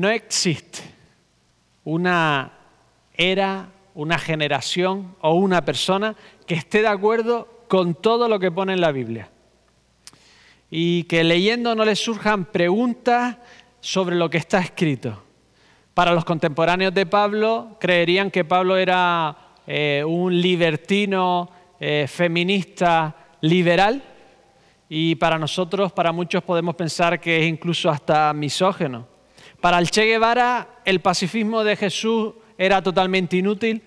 no existe una era, una generación o una persona que esté de acuerdo con todo lo que pone en la Biblia. Y que leyendo no le surjan preguntas sobre lo que está escrito. Para los contemporáneos de Pablo, creerían que Pablo era eh, un libertino eh, feminista liberal y para nosotros, para muchos podemos pensar que es incluso hasta misógeno. Para el Che Guevara el pacifismo de Jesús era totalmente inútil,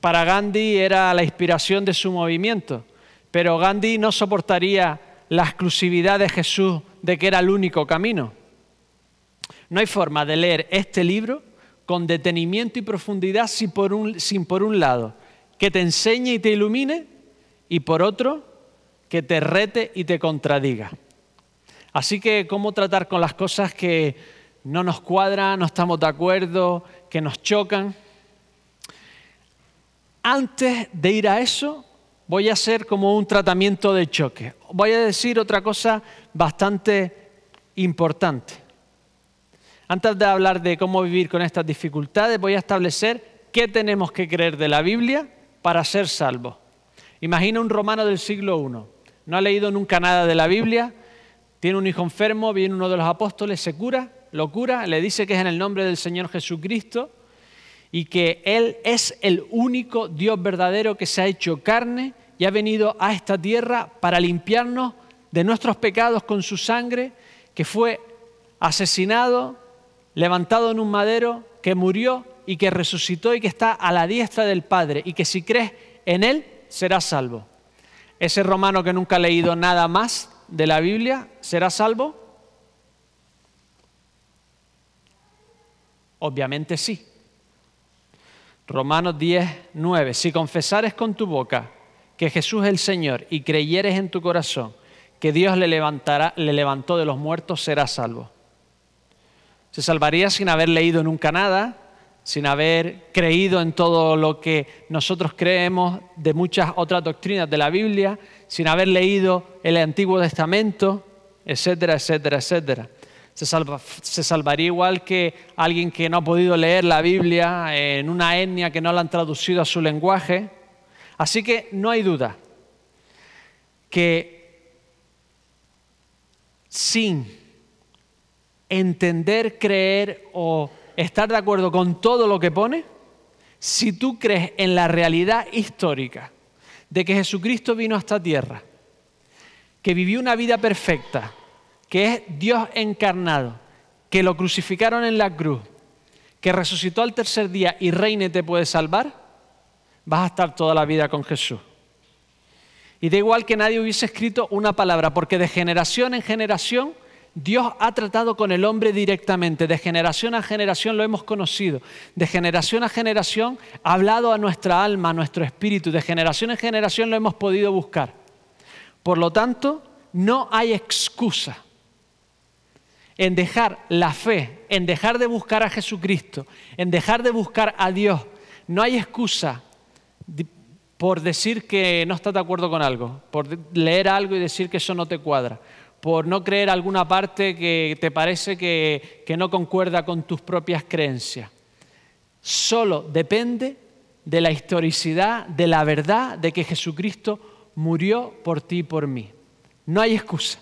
para Gandhi era la inspiración de su movimiento, pero Gandhi no soportaría la exclusividad de Jesús de que era el único camino. No hay forma de leer este libro con detenimiento y profundidad sin por un, sin por un lado que te enseñe y te ilumine y por otro que te rete y te contradiga. Así que, ¿cómo tratar con las cosas que no nos cuadran, no estamos de acuerdo, que nos chocan? Antes de ir a eso, voy a hacer como un tratamiento de choque. Voy a decir otra cosa bastante importante. Antes de hablar de cómo vivir con estas dificultades, voy a establecer qué tenemos que creer de la Biblia para ser salvos. Imagina un romano del siglo I, no ha leído nunca nada de la Biblia, tiene un hijo enfermo, viene uno de los apóstoles, se cura, lo cura, le dice que es en el nombre del Señor Jesucristo y que Él es el único Dios verdadero que se ha hecho carne y ha venido a esta tierra para limpiarnos de nuestros pecados con su sangre, que fue asesinado, levantado en un madero, que murió y que resucitó y que está a la diestra del Padre y que si crees en Él serás salvo. Ese romano que nunca ha leído nada más de la Biblia, ¿será salvo? Obviamente sí. Romanos 10, 9. Si confesares con tu boca que Jesús es el Señor y creyeres en tu corazón que Dios le, levantará, le levantó de los muertos, serás salvo. Se salvaría sin haber leído nunca nada, sin haber creído en todo lo que nosotros creemos de muchas otras doctrinas de la Biblia, sin haber leído el Antiguo Testamento, etcétera, etcétera, etcétera. Se, salvaría igual que alguien que no ha podido leer la Biblia en una etnia que no la han traducido a su lenguaje. Así que no hay duda que sin entender, creer o estar de acuerdo con todo lo que pone, si tú crees en la realidad histórica de que Jesucristo vino a esta tierra, que vivió una vida perfecta, que es Dios encarnado, que lo crucificaron en la cruz, que resucitó al tercer día y reine y te puede salvar, vas a estar toda la vida con Jesús. Y da igual que nadie hubiese escrito una palabra, porque de generación en generación Dios ha tratado con el hombre directamente, de generación a generación lo hemos conocido, de generación a generación ha hablado a nuestra alma, a nuestro espíritu, de generación en generación lo hemos podido buscar. Por lo tanto, no hay excusa en dejar la fe, en dejar de buscar a Jesucristo, en dejar de buscar a Dios. No hay excusa por decir que no estás de acuerdo con algo, por leer algo y decir que eso no te cuadra por no creer alguna parte que te parece que, no concuerda con tus propias creencias. Solo depende de la historicidad, de la verdad de que Jesucristo murió por ti y por mí. No hay excusa.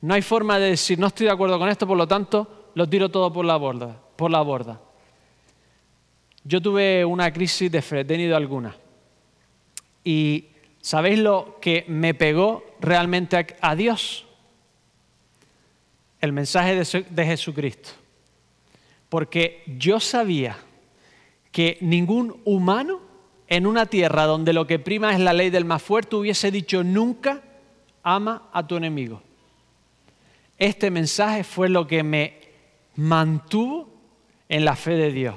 No hay forma de decir, no estoy de acuerdo con esto, por lo tanto, lo tiro todo por la borda. Por la borda. Yo tuve una crisis de fe, he tenido alguna. Y ¿sabéis lo que me pegó realmente a Dios? el mensaje de, Jesucristo. Porque yo sabía que ningún humano en una tierra donde lo que prima es la ley del más fuerte hubiese dicho nunca ama a tu enemigo. Este mensaje fue lo que me mantuvo en la fe de Dios.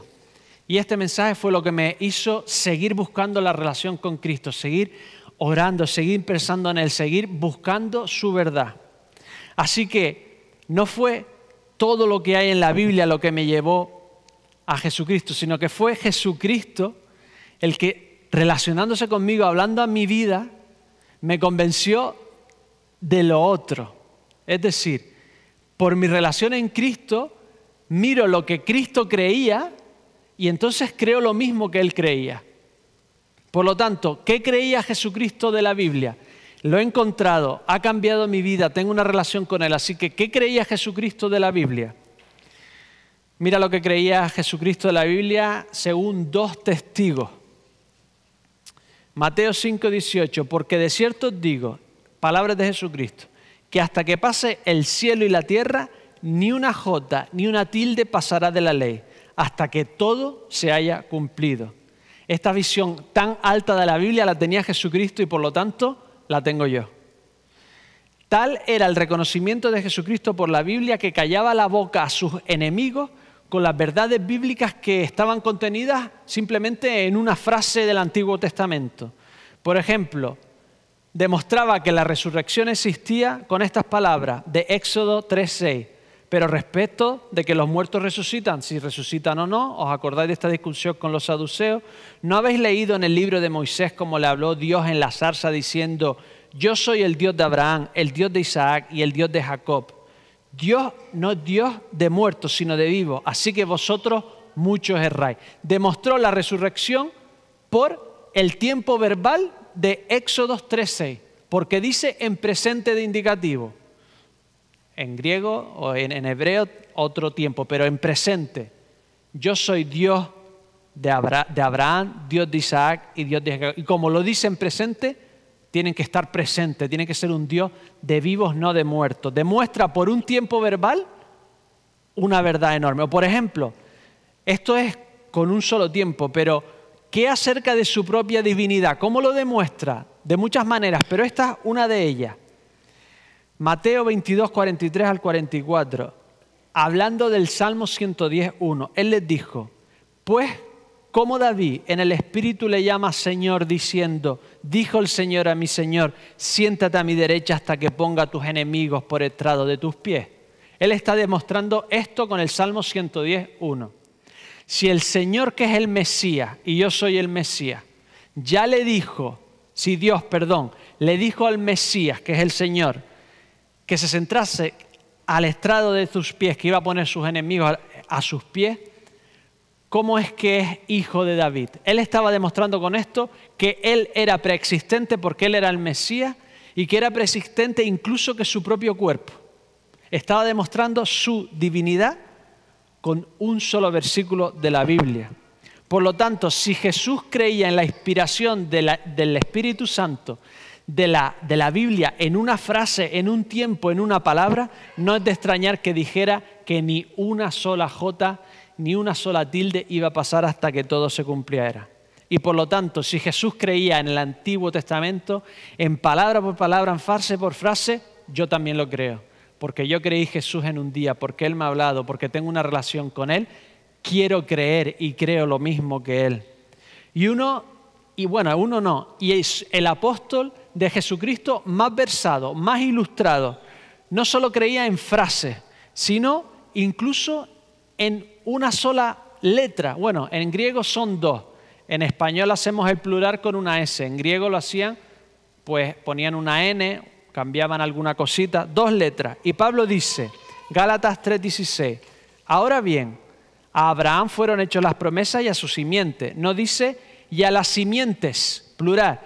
Y este mensaje fue lo que me hizo seguir buscando la relación con Cristo, seguir orando, seguir pensando en Él, seguir buscando su verdad. Así que no fue todo lo que hay en la Biblia lo que me llevó a Jesucristo, sino que fue Jesucristo el que, relacionándose conmigo, hablando a mi vida, me convenció de lo otro. Es decir, por mi relación en Cristo, miro lo que Cristo creía y entonces creo lo mismo que él creía. Por lo tanto, ¿qué creía Jesucristo de la Biblia? Lo he encontrado, ha cambiado mi vida, tengo una relación con Él. Así que, ¿qué creía Jesucristo de la Biblia? Mira lo que creía Jesucristo de la Biblia según dos testigos. Mateo 5, 18, porque de cierto os digo, palabras de Jesucristo, que hasta que pase el cielo y la tierra, ni una jota ni una tilde pasará de la ley, hasta que todo se haya cumplido. Esta visión tan alta de la Biblia la tenía Jesucristo y por lo tanto la tengo yo. Tal era el reconocimiento de Jesucristo por la Biblia que callaba la boca a sus enemigos con las verdades bíblicas que estaban contenidas simplemente en una frase del Antiguo Testamento. Por ejemplo, demostraba que la resurrección existía con estas palabras de Éxodo 3:6. Pero respecto de que los muertos resucitan, si resucitan o no, os acordáis de esta discusión con los saduceos, ¿no habéis leído en el libro de Moisés cómo le habló Dios en la zarza diciendo, yo soy el Dios de Abraham, el Dios de Isaac y el Dios de Jacob? Dios no es Dios de muertos, sino de vivos, así que vosotros muchos erráis. Demostró la resurrección por el tiempo verbal de Éxodo 3.6, porque dice en presente de indicativo en griego o en, hebreo otro tiempo, pero en presente. Yo soy Dios de, Abraham, Dios de Isaac y Dios de Jacob. Y como lo dice en presente, tienen que estar presentes, tiene que ser un Dios de vivos, no de muertos. Demuestra por un tiempo verbal una verdad enorme. O por ejemplo, esto es con un solo tiempo, pero ¿qué acerca de su propia divinidad? ¿Cómo lo demuestra? De muchas maneras, pero esta es una de ellas. Mateo 22, 43 al 44, hablando del Salmo 110.1, Él les dijo, pues como David en el Espíritu le llama Señor diciendo, dijo el Señor a mi Señor, siéntate a mi derecha hasta que ponga a tus enemigos por estrado de tus pies. Él está demostrando esto con el Salmo 110.1. Si el Señor que es el Mesías y yo soy el Mesías, ya le dijo, si Dios, perdón, le dijo al Mesías que es el Señor, que se centrase al estrado de sus pies, que iba a poner sus enemigos a, sus pies, ¿cómo es que es hijo de David? Él estaba demostrando con esto que él era preexistente porque él era el Mesías y que era preexistente incluso que su propio cuerpo. Estaba demostrando su divinidad con un solo versículo de la Biblia. Por lo tanto, si Jesús creía en la inspiración del Espíritu Santo de la, Biblia en una frase, en un tiempo, en una palabra, no es de extrañar que dijera que ni una sola jota, ni una sola tilde iba a pasar hasta que todo se cumpliera. Y por lo tanto, si Jesús creía en el Antiguo Testamento, en palabra por palabra, en frase por frase, yo también lo creo. Porque yo creí Jesús en un día, porque Él me ha hablado, porque tengo una relación con Él, quiero creer y creo lo mismo que Él. Y uno, y bueno, uno no, y es el apóstol de Jesucristo más versado, más ilustrado, no solo creía en frases, sino incluso en una sola letra. Bueno, en griego son dos. En español hacemos el plural con una S. En griego lo hacían, pues ponían una N, cambiaban alguna cosita, dos letras. Y Pablo dice, Gálatas 3:16, ahora bien, a Abraham fueron hechas las promesas y a su simiente. No dice y a las simientes, plural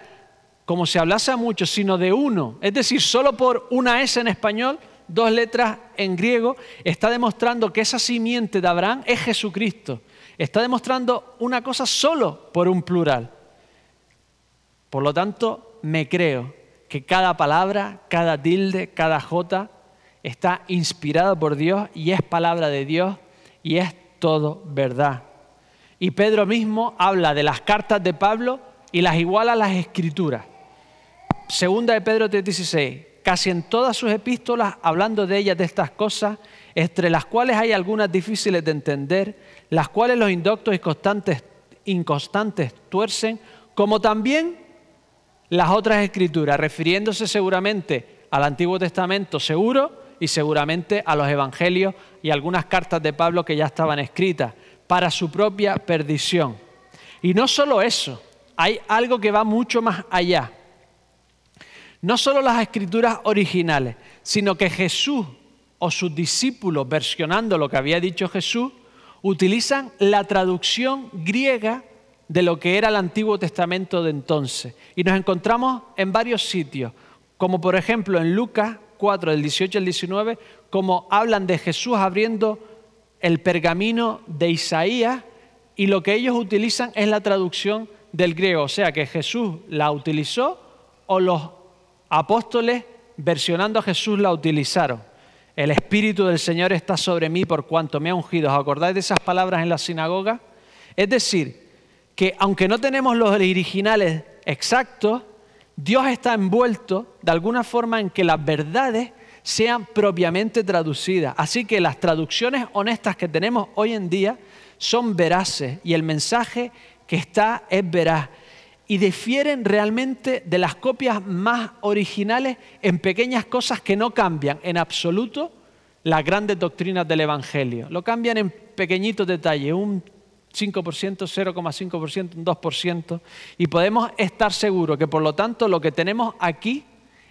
como si hablase a muchos, sino de uno. Es decir, solo por una S en español, dos letras en griego, está demostrando que esa simiente de Abraham es Jesucristo. Está demostrando una cosa solo por un plural. Por lo tanto, me creo que cada palabra, cada tilde, cada jota está inspirada por Dios y es palabra de Dios y es todo verdad. Y Pedro mismo habla de las cartas de Pablo y las iguala a las escrituras. Segunda de Pedro 3:16, casi en todas sus epístolas hablando de ellas, de estas cosas, entre las cuales hay algunas difíciles de entender, las cuales los indoctos y constantes, inconstantes tuercen, como también las otras escrituras, refiriéndose seguramente al Antiguo Testamento seguro y seguramente a los evangelios y algunas cartas de Pablo que ya estaban escritas para su propia perdición. Y no solo eso, hay algo que va mucho más allá no solo las escrituras originales, sino que Jesús o sus discípulos, versionando lo que había dicho Jesús, utilizan la traducción griega de lo que era el Antiguo Testamento de entonces. Y nos encontramos en varios sitios, como por ejemplo en Lucas 4, del 18 al 19, como hablan de Jesús abriendo el pergamino de Isaías y lo que ellos utilizan es la traducción del griego, o sea que Jesús la utilizó o los apóstoles versionando a Jesús la utilizaron. El Espíritu del Señor está sobre mí por cuanto me ha ungido. ¿Os acordáis de esas palabras en la sinagoga? Es decir, que aunque no tenemos los originales exactos, Dios está envuelto de alguna forma en que las verdades sean propiamente traducidas. Así que las traducciones honestas que tenemos hoy en día son veraces y el mensaje que está es veraz y difieren realmente de las copias más originales en pequeñas cosas que no cambian en absoluto las grandes doctrinas del Evangelio. Lo cambian en pequeñitos detalles, un 5%, 0,5%, un 2%, y podemos estar seguros que por lo tanto lo que tenemos aquí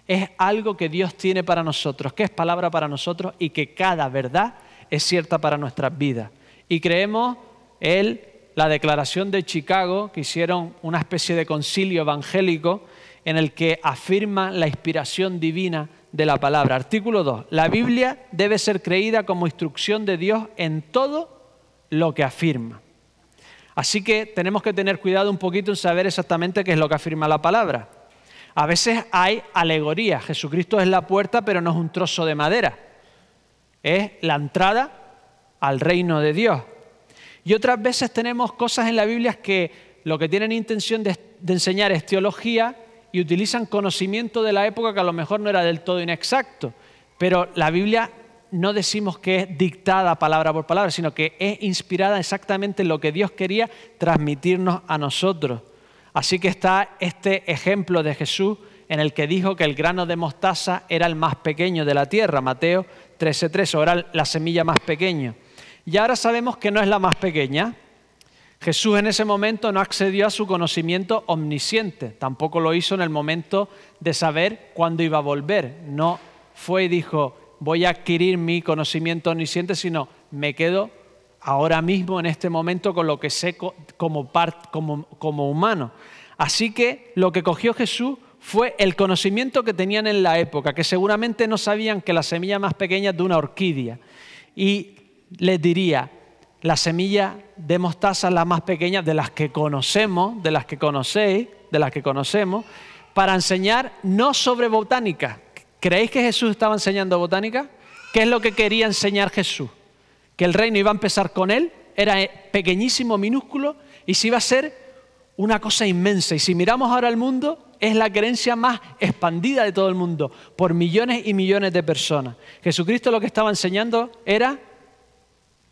es algo que Dios tiene para nosotros, que es palabra para nosotros y que cada verdad es cierta para nuestras vidas. Y creemos el la declaración de Chicago, que hicieron una especie de concilio evangélico en el que afirma la inspiración divina de la palabra. Artículo 2. La Biblia debe ser creída como instrucción de Dios en todo lo que afirma. Así que tenemos que tener cuidado un poquito en saber exactamente qué es lo que afirma la palabra. A veces hay alegoría. Jesucristo es la puerta, pero no es un trozo de madera. Es la entrada al reino de Dios. Y otras veces tenemos cosas en la Biblia que lo que tienen intención de, enseñar es teología y utilizan conocimiento de la época que a lo mejor no era del todo inexacto. Pero la Biblia no decimos que es dictada palabra por palabra, sino que es inspirada exactamente en lo que Dios quería transmitirnos a nosotros. Así que está este ejemplo de Jesús en el que dijo que el grano de mostaza era el más pequeño de la tierra, Mateo 13:3, o era la semilla más pequeña. Y ahora sabemos que no es la más pequeña. Jesús en ese momento no accedió a su conocimiento omnisciente, tampoco lo hizo en el momento de saber cuándo iba a volver. No fue y dijo, voy a adquirir mi conocimiento omnisciente, sino me quedo ahora mismo en este momento con lo que sé como, como, como humano. Así que lo que cogió Jesús fue el conocimiento que tenían en la época, que seguramente no sabían que la semilla más pequeña es de una orquídea. Y les diría, la semilla de mostaza la más pequeña de las que conocemos, de las que conocéis, de las que conocemos, para enseñar no sobre botánica. ¿Creéis que Jesús estaba enseñando botánica? ¿Qué es lo que quería enseñar Jesús? Que el reino iba a empezar con él, era pequeñísimo, minúsculo, y se iba a ser una cosa inmensa. Y si miramos ahora al mundo, es la creencia más expandida de todo el mundo, por millones y millones de personas. Jesucristo lo que estaba enseñando era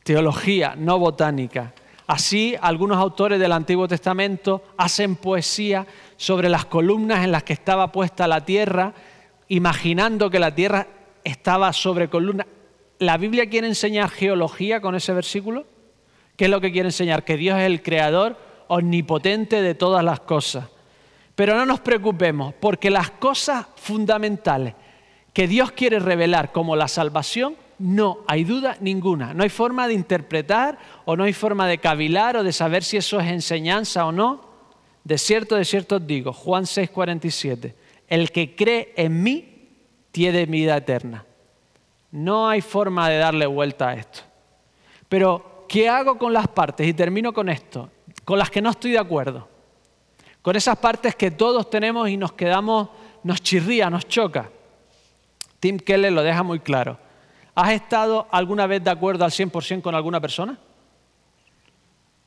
teología, no botánica. Así, algunos autores del Antiguo Testamento hacen poesía sobre las columnas en las que estaba puesta la tierra, imaginando que la tierra estaba sobre columnas. ¿La Biblia quiere enseñar geología con ese versículo? ¿Qué es lo que quiere enseñar? Que Dios es el creador omnipotente de todas las cosas. Pero no nos preocupemos, porque las cosas fundamentales que Dios quiere revelar, como la salvación, no hay duda ninguna. No hay forma de interpretar o no hay forma de cavilar o de saber si eso es enseñanza o no. De cierto, de cierto os digo, Juan 6:47, el que cree en mí tiene vida eterna. No hay forma de darle vuelta a esto. Pero, ¿qué hago con las partes? Y termino con esto, con las que no estoy de acuerdo. Con esas partes que todos tenemos y nos quedamos, nos chirría, nos choca. Tim Keller lo deja muy claro. ¿Has estado alguna vez de acuerdo al 100% con alguna persona?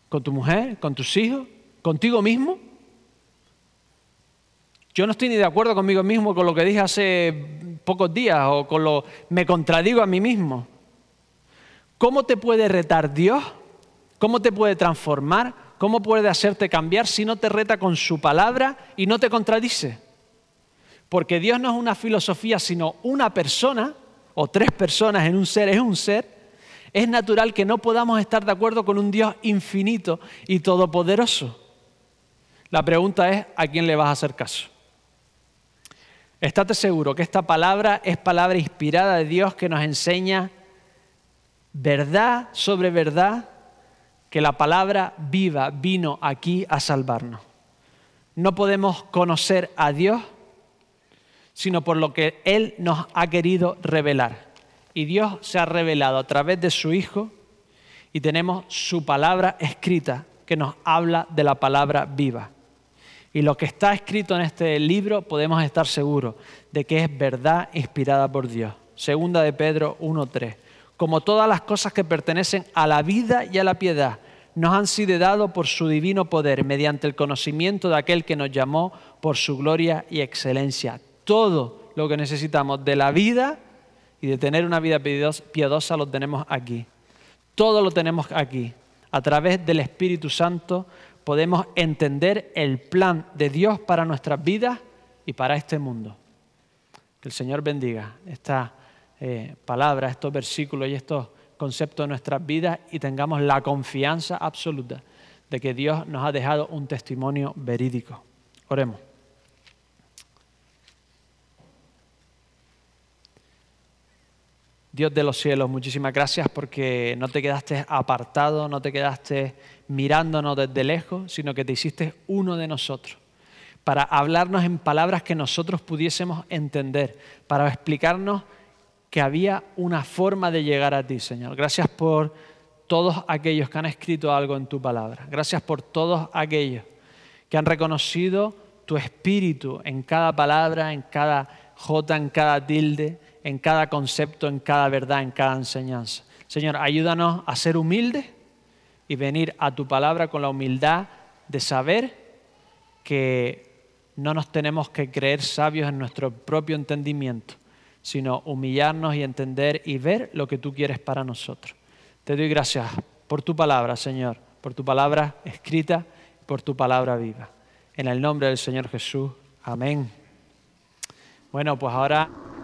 ¿Con tu mujer? ¿Con tus hijos? ¿Contigo mismo? Yo no estoy ni de acuerdo conmigo mismo con lo que dije hace pocos días o con lo me contradigo a mí mismo. ¿Cómo te puede retar Dios? ¿Cómo te puede transformar? ¿Cómo puede hacerte cambiar si no te reta con su palabra y no te contradice? Porque Dios no es una filosofía, sino una persona o tres personas en un ser es un ser, es natural que no podamos estar de acuerdo con un Dios infinito y todopoderoso. La pregunta es, ¿a quién le vas a hacer caso? Estate seguro que esta palabra es palabra inspirada de Dios que nos enseña verdad sobre verdad, que la palabra viva vino aquí a salvarnos. No podemos conocer a Dios sino por lo que Él nos ha querido revelar. Y Dios se ha revelado a través de su Hijo y tenemos su palabra escrita que nos habla de la palabra viva. Y lo que está escrito en este libro podemos estar seguros de que es verdad inspirada por Dios. Segunda de Pedro 1.3. Como todas las cosas que pertenecen a la vida y a la piedad, nos han sido dados por su divino poder, mediante el conocimiento de aquel que nos llamó por su gloria y excelencia todo lo que necesitamos de la vida y de tener una vida piadosa lo tenemos aquí. Todo lo tenemos aquí. A través del Espíritu Santo podemos entender el plan de Dios para nuestras vidas y para este mundo. Que el Señor bendiga esta eh, palabra, estos versículos y estos conceptos de nuestras vidas y tengamos la confianza absoluta de que Dios nos ha dejado un testimonio verídico. Oremos. Dios de los cielos, muchísimas gracias porque no te quedaste apartado, no te quedaste mirándonos desde lejos, sino que te hiciste uno de nosotros, para hablarnos en palabras que nosotros pudiésemos entender, para explicarnos que había una forma de llegar a ti, Señor. Gracias por todos aquellos que han escrito algo en tu palabra. Gracias por todos aquellos que han reconocido tu espíritu en cada palabra, en cada jota, en cada tilde en cada concepto, en cada verdad, en cada enseñanza. Señor, ayúdanos a ser humildes y venir a tu palabra con la humildad de saber que no nos tenemos que creer sabios en nuestro propio entendimiento, sino humillarnos y entender y ver lo que tú quieres para nosotros. Te doy gracias por tu palabra, Señor, por tu palabra escrita, por tu palabra viva. En el nombre del Señor Jesús. Amén. Bueno, pues ahora...